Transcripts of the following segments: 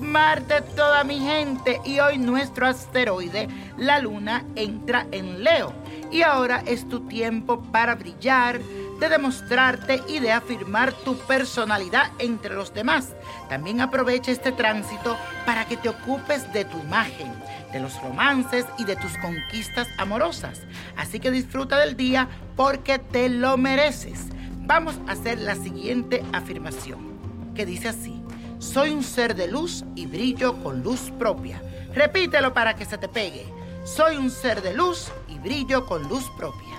Marte, toda mi gente, y hoy nuestro asteroide, la Luna, entra en Leo. Y ahora es tu tiempo para brillar, de demostrarte y de afirmar tu personalidad entre los demás. También aprovecha este tránsito para que te ocupes de tu imagen, de los romances y de tus conquistas amorosas. Así que disfruta del día porque te lo mereces. Vamos a hacer la siguiente afirmación, que dice así. Soy un ser de luz y brillo con luz propia. Repítelo para que se te pegue. Soy un ser de luz y brillo con luz propia.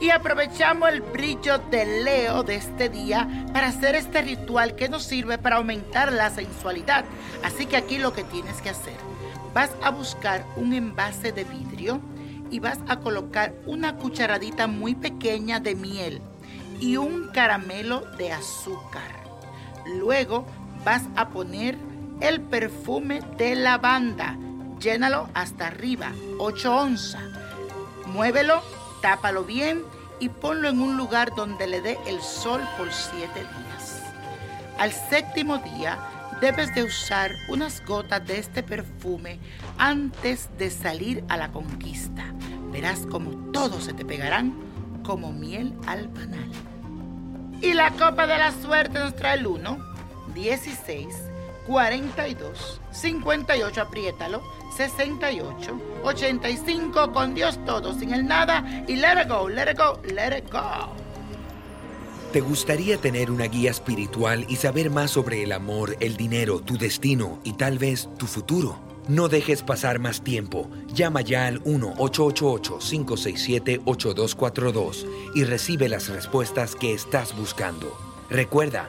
Y aprovechamos el brillo de Leo de este día para hacer este ritual que nos sirve para aumentar la sensualidad. Así que aquí lo que tienes que hacer, vas a buscar un envase de vidrio y vas a colocar una cucharadita muy pequeña de miel y un caramelo de azúcar. Luego vas a poner el perfume de lavanda. Llénalo hasta arriba, 8 onzas. Muévelo, tápalo bien y ponlo en un lugar donde le dé el sol por 7 días. Al séptimo día debes de usar unas gotas de este perfume antes de salir a la conquista. Verás como todos se te pegarán como miel al panal. Y la copa de la suerte nos trae el 1, 16, 42, 58, apriétalo, 68, 85, con Dios todo, sin el nada, y let it go, let it go, let it go. ¿Te gustaría tener una guía espiritual y saber más sobre el amor, el dinero, tu destino y tal vez tu futuro? No dejes pasar más tiempo. Llama ya al 1-888-567-8242 y recibe las respuestas que estás buscando. Recuerda,